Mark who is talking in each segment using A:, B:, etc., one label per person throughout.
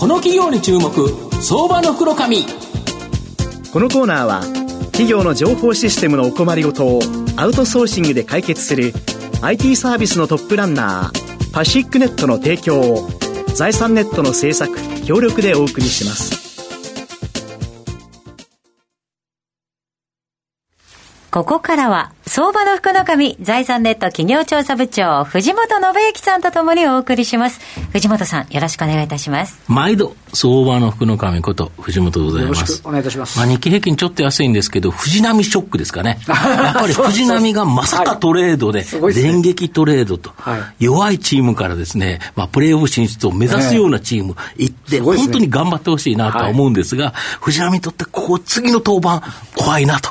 A: この企業に注目相場の袋紙
B: このコーナーは企業の情報システムのお困りごとをアウトソーシングで解決する IT サービスのトップランナーパシックネットの提供を財産ネットの制作協力でお送りします。
C: ここからは、相場の福の神、財産ネット企業調査部長、藤本信之さんとともにお送りします。藤本さん、よろしくお願いいたします。
A: 毎度、相場の福の神こと、藤本でございます。よろしく
D: お願いいたします。
A: まあ、日経平均ちょっと安いんですけど、藤波ショックですかね。やっぱり藤波がまさかトレードで、電撃トレードと、弱いチームからですね、まあ、プレーオフ進出を目指すようなチーム行って、本当に頑張ってほしいなとは思うんですが、藤波にとって、ここ、次の登板、怖いなと、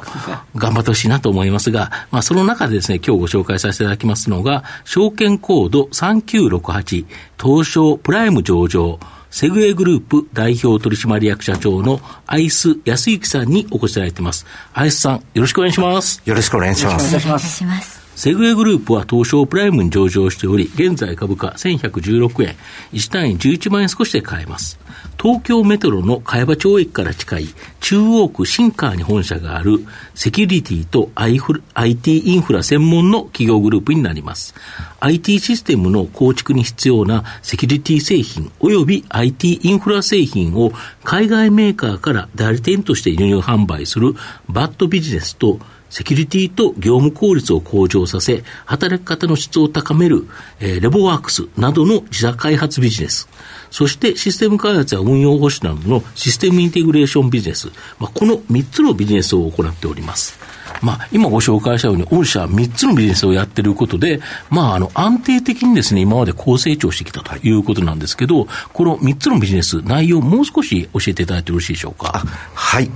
A: 頑張ってほしいなと思いますが、まあ、その中でですね、今日ご紹介させていただきますのが、証券コード3968、東証プライム上場、セグエグループ代表取締役社長のアイス康之さんにお越しいただいています。アイスさん、よろしくお願いします。
E: よろしくお願いします。
C: お願いします。
A: セグウェイグループは東証プライムに上場しており、現在株価1116円、1単位11万円少しで買えます。東京メトロの茅場町駅から近い中央区新川に本社があるセキュリティと IT インフラ専門の企業グループになります。IT システムの構築に必要なセキュリティ製品及び IT インフラ製品を海外メーカーから代理店として輸入販売するバッドビジネスとセキュリティと業務効率を向上させ、働き方の質を高める、えー、レボワークスなどの自社開発ビジネス、そしてシステム開発や運用保守などのシステムインテグレーションビジネス、まあ、この3つのビジネスを行っております。まあ、今ご紹介したように、御社3つのビジネスをやっていることで、まあ、あの、安定的にですね、今まで高成長してきたということなんですけど、この3つのビジネス、内容、もう少し教えていただいてよろしいでしょうか。
E: はい。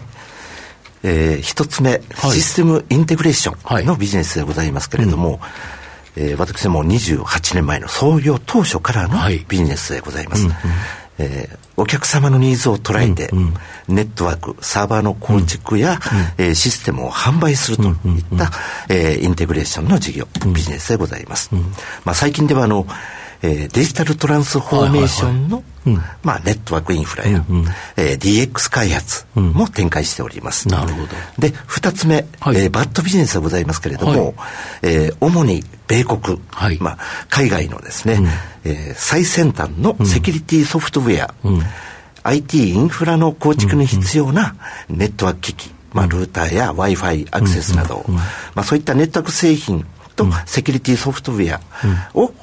E: えー、一つ目、はい、システムインテグレーションのビジネスでございますけれども、はいうん、えー、私も28年前の創業当初からのビジネスでございます。はいうんうん。えー、お客様のニーズを捉えて、うんうん、ネットワーク、サーバーの構築や、うん、えー、システムを販売するといった、うんうん、えー、インテグレーションの事業、ビジネスでございます。うん、まあ、最近ではあの、えー、デジタルトランスフォーメーションの、まあ、ネットワークインフラや、うんうん、えー、DX 開発も展開しております。
A: なるほど。
E: で、二つ目、はい、えー、バッドビジネスでございますけれども、はい、えー、主に米国、はい、まあ、海外のですね、うん、えー、最先端のセキュリティソフトウェア、うん、IT インフラの構築に必要なネットワーク機器、まあ、ルーターや Wi-Fi アクセスなど、まあ、そういったネットワーク製品とセキュリティソフトウェアを、うん、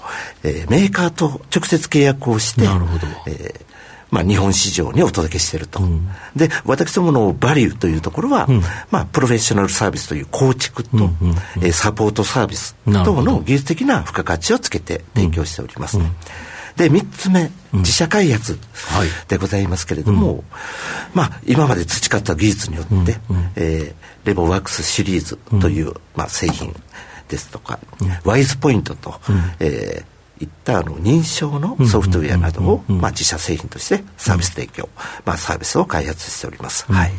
E: えー、メーカーと直接契約をして、なるほど。えーまあ、日本市場にお届けしていると、うん、で私どものバリューというところは、うん、まあ、プロフェッショナルサービスという構築と、うんうんうん、えー、サポートサービス等の技術的な付加価値をつけて提供しております、うん、で3つ目自社開発でございますけれども、はい、まあ、今まで培った技術によって、うんうん、えー、レボワークスシリーズという、まあ、製品ですとか、ワイズポイントと、うん、えー、いったあの認証のソフトウェアなどを、まあ、自社製品としてサービス提供、まあ、サービスを開発しております。はい。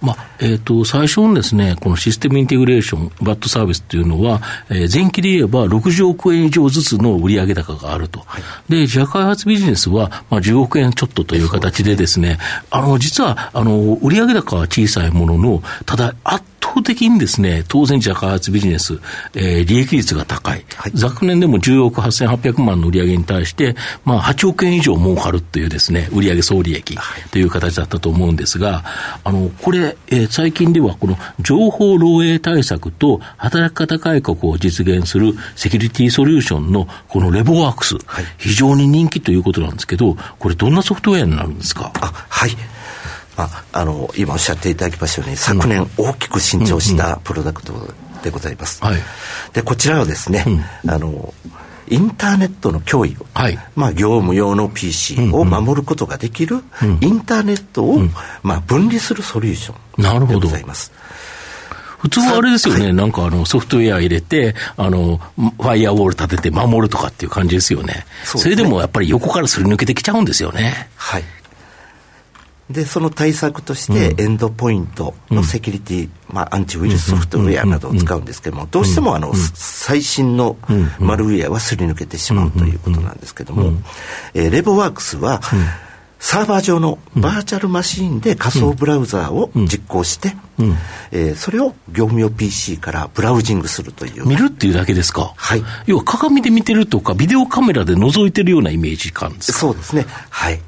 A: まあえーと、最初のですね、このシステムインテグレーション、バットサービスというのは、えー、前期で言えば60億円以上ずつの売上高があると。はい、で、自社開発ビジネスは、まあ、10億円ちょっとという形でですね、あの、実は、あの、売上高は小さいものの、ただ、圧倒的にですね、当然自社開発ビジネス、えー、利益率が高い。はい、昨年でも10億8800万の売上に対して、まあ、8億円以上儲かるというですね、売上総利益という形だったと思うんですが、あの、これ、えー、最近ではこの情報漏洩対策と働き方改革を実現するセキュリティソリューションのこのレボワークス、はい、非常に人気ということなんですけど、これどんなソフトウェアになるんですか？
E: あはい。ああの今おっしゃっていただきましたように、昨年大きく伸長したプロダクトでございます。でこちらはですね、うん、あのインターネットの脅威を、はい、まあ、業務用の PC を守ることができる、インターネットを、まあ、分離するソリューションでございます。
A: 普通はあれですよね、はい、なんかあのソフトウェア入れて、あのファイアウォール立てて守るとかっていう感じですよね。そ、ね、それでもやっぱり横からすり抜けてきちゃうんですよね。
E: はい。で、その対策として、エンドポイントのセキュリティ、うん、まあ、アンチウイルスソフトウェアなどを使うんですけども、どうしてもあの、最新のマルウェアはすり抜けてしまうということなんですけども、えー、レボワークスは、サーバー上のバーチャルマシーンで仮想ブラウザーを実行して、うん、えー、それを業務用 PC からブラウジングするという。
A: 見るっていうだけですか？
E: はい。
A: 要は鏡で見てるとか、ビデオカメラで覗いてるようなイメージ感ですか？
E: そうですね。はい。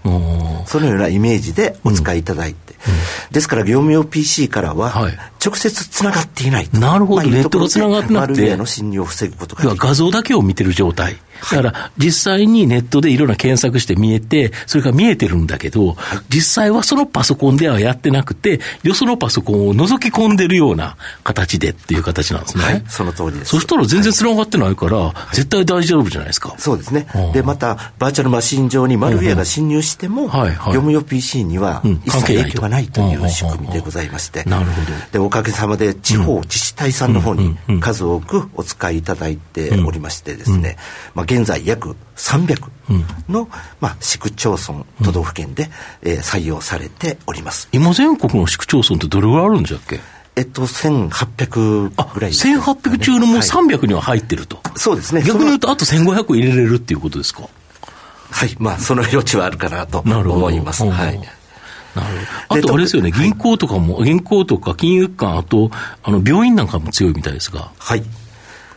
E: そのようなイメージでお使いいただいて。うんうん、ですから業務用 PC からは、直接つながっていない。
A: なるほど、ネットがつながってなくて。マルウェ
E: アの侵入を防ぐことが。
A: 画像だけを見てる状態。だから、実際にネットでいろんな検索して見えて、それが見えてるんだけど、実際はそのパソコンではやってなくて、よそのパソコンを覗き込んでるような形でっていう形なんですね。はい、
E: その通りです。
A: そしたら全然繋がってないから、絶対大丈夫じゃないですか。
E: そうですね。で、また、バーチャルマシン上にマルウェアが侵入しても、業務用 PC には一切影響がないという仕組みでございまして、
A: なるほど。
E: で、おかげさまで地方自治体さんの方に数多くお使いいただいておりましてですね、まあ現在約300の、うん、まあ、市区町村、都道府県で、えー、採用されております。
A: 今、全国の市区町村ってどれぐらいあるんじゃっけ？
E: えっと、1800ぐらい、
A: ね、1800中のもう300には入ってると、
E: はい、そうですね。
A: 逆に言うと、あと1500入れれるっていうことですか？
E: はい、まあ、その余地はあるかなと思います。はい。なる
A: ほど。あとあれですよね、銀行とかも、銀行とか金融機関、あと、あの、病院なんかも強いみたいですが。
E: はい。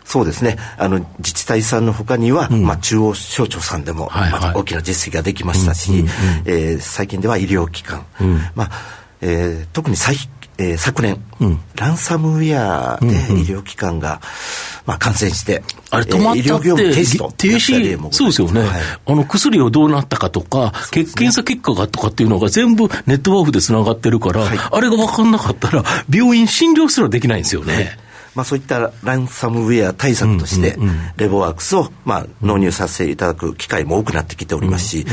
E: そうですね。あの、自治体さんのほかには、うん、まあ、中央省庁さんでも、はいはい、まあ、大きな実績ができましたし、うんうんうん、えー、最近では医療機関、うん、まあ、えー、特に最えー、昨年、うん、ランサムウェアで医療機関が、うんうん、まあ、感染して、
A: あれ止まったって、えー、医療業務停止と停止そうですよね、はい、あの薬をどうなったかとか、ね、検査結果がとかっていうのが全部ネットワークでつながってるから、はい、あれが分かんなかったら、病院診療すらできないんですよね。はい。
E: まあ、そういったランサムウェア対策として、レボワークスを、まあ、納入させていただく機会も多くなってきておりますし、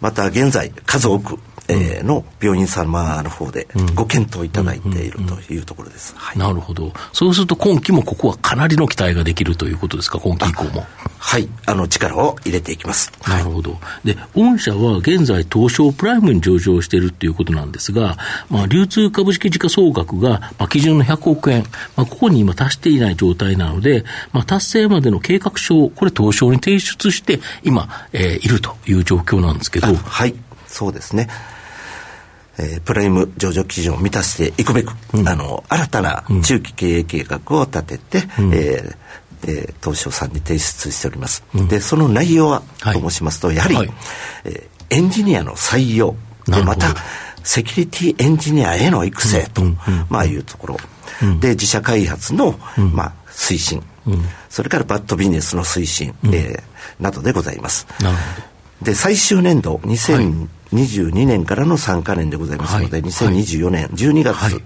E: また現在、数多く、えー、の病院様の方でご検討いただいているというところです。
A: なるほど。そうすると今期もここはかなりの期待ができるということですか、今期以降も。
E: はい。あの、力を入れていきます。
A: なるほど。で、御社は現在東証プライムに上場しているということなんですが、まあ、流通株式時価総額が、まあ、基準の100億円、まあ、ここに今達していない状態なので、まあ、達成までの計画書を、これ東証に提出して、今、えー、いるという状況なんですけど。
E: はい。そうですね。えー、プライム上場基準を満たしていくべく、うん、あの新たな中期経営計画を立てて、うん、えーえー、東証さんに提出しております、うん、でその内容は、と申しますとやはり、はい、えー、エンジニアの採用でまたセキュリティエンジニアへの育成と、まあいうところ、で自社開発の、まあ、推進、それからバッドビジネスの推進、うん、えー、などでございます。で最終年度2000、22年からの3か年でございますので、はい、2024年12月、はい。はい、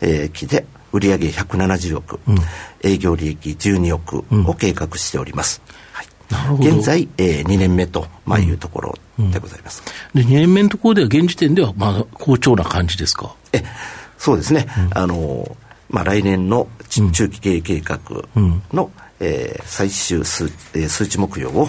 E: えー、期で売上170億、うん、営業利益12億を計画しております。うん、現在、えー、2年目と、まあ、いうところでございます。
A: うん、で2年目のところでは、現時点では、まあ、好調な感じですか？
E: えそうですね。あのまあ、来年の中期経営計画の、えー、最終数,、えー、数値目標を、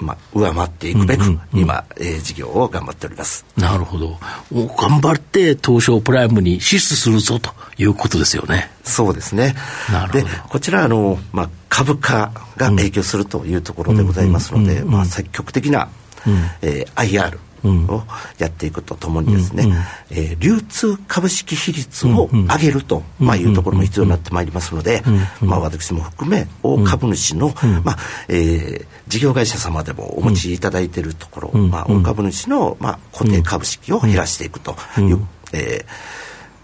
E: まあ、上回っていくべく、今、えー、事業を頑張っております。
A: なるほど。頑張って東証プライムに支出するぞということですよね。
E: そうですね。なる。で、こちら、あの、まあ、株価が影響するというところでございますので、まあ、積極的な、うん、えー、IR、をやっていくとともにですね、うんうん、えー、流通株式比率を上げると、まあ、いうところも必要になってまいりますので、まあ、私も含め大株主の、まあえー、事業会社様でもお持ちいただいているところ、まあ、大株主の、まあ、固定株式を減らしていくという、えー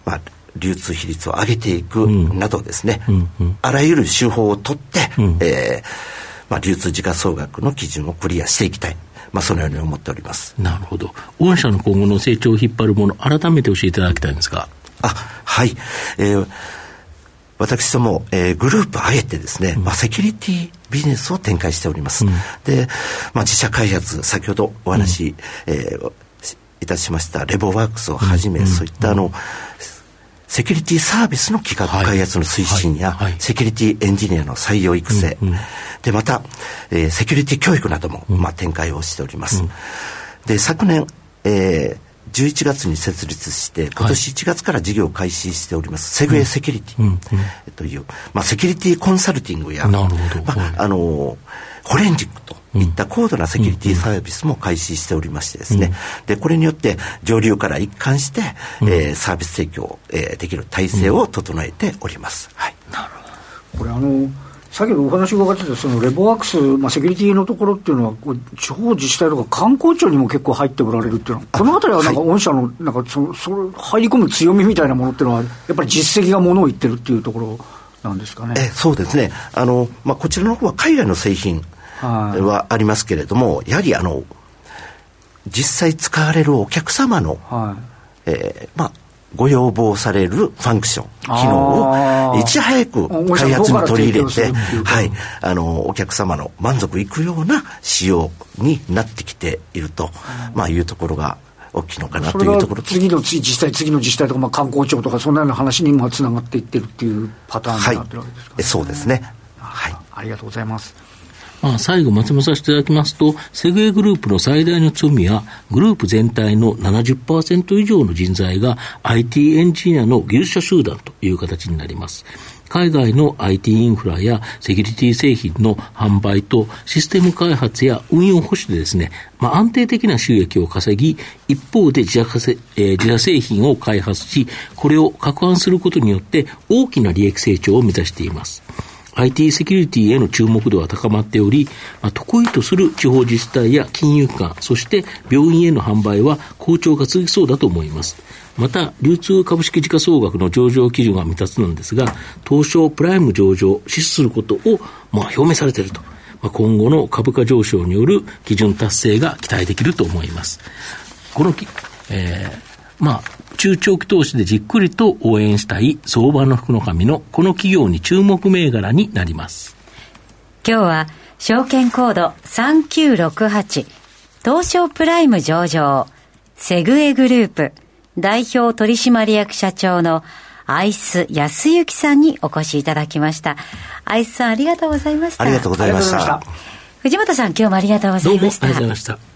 E: まあ、流通比率を上げていくなどですね、あらゆる手法を取って、えーまあ、流通時価総額の基準をクリアしていきたいまあ、そのように思っております。
A: なるほど、御社の今後の成長を引っ張るもの、改めて教えていただきたいんですが。
E: あはい、えー私ども、えー、グループあえてですね、うん、まあ、セキュリティビジネスを展開しております。うん、で、まあ、自社開発、先ほどお話、うん、えー、いたしましたレボワークスをはじめ、そういったあの、セキュリティサービスの企画開発の推進や、はい。はい、セキュリティエンジニアの採用育成、でまた、えー、セキュリティ教育なども、うん、まあ、展開をしております。で昨年、えー11月に設立して今年1月から事業を開始しております、セグウェイセキュリティという、まあ、セキュリティコンサルティングやまあ、あのフォレンジックといった高度なセキュリティサービスも開始しておりましてですね、で、これによって上流から一貫して、えー、サービス提供、えー、できる体制を整えております。はい。なる
D: ほど。これあの、先ほどお話伺ってたそのレボワークス、まあ、セキュリティのところっていうのは、地方自治体とか観光庁にも結構入っておられるっていうのは、このあたりはなんか御社のなんかそのその入り込む強みみたいなものっていうのは、やっぱり実績がものを言ってるっていうところなんですかね。
E: えそうですねあの、まあ、こちらの方は海外の製品はありますけれども、はい、やはりあの実際使われるお客様の、はい。えーまあ、ご要望されるファンクション、機能をいち早く開発に取り入れて、はい、あの、お客様の満足いくような仕様になってきていると、まあ、いうところが大きいのかなというところ
D: 次の実際、次の自治体とか、まあ、観光庁とか、そんなような話にもつながっていってるっていうパターンになってるわけですか、ね、はい、
E: そうですね。はい。
D: ありがとうございます。
A: まあ、最後まとめさせていただきますと、セグウェイグループの最大の強みは、グループ全体の70%以上の人材が IT エンジニアの技術者集団という形になります。海外の IT インフラやセキュリティ製品の販売とシステム開発や運用保守でですね、まあ、安定的な収益を稼ぎ、一方で自社、えー、自社製品を開発し、これを拡販することによって大きな利益成長を目指しています。IT セキュリティへの注目度は高まっており、まあ、得意とする地方自治体や金融機関、そして病院への販売は好調が続きそうだと思います。また、流通株式時価総額の上場基準が未達なんですが、東証プライム上場を支持することを、まあ、表明されていると。まあ、今後の株価上昇による基準達成が期待できると思います。このき、えー、まあ、中長期投資でじっくりと応援したい相場の福の神のこの企業に注目銘柄になります。
C: 今日は証券コード3968東証プライム上場セグエグループ代表取締役社長のアイス安幸さんにお越しいただきました。アイスさんありがとうございました。
E: ありがとうございました。
C: 藤本さん今日もありがとうございました。
A: どうもありがとうございました。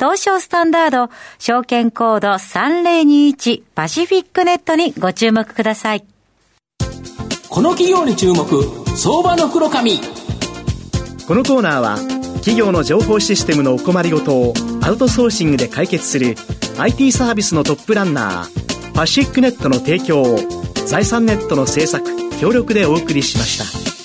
C: 東証スタンダード、証券コード3021パシフィックネットにご注目ください。
A: この企業に注目、相場の黒髪。
B: このコーナーは、企業の情報システムのお困りごとをアウトソーシングで解決する IT サービスのトップランナー、パシフィックネットの提供を財産ネットの制作、協力でお送りしました。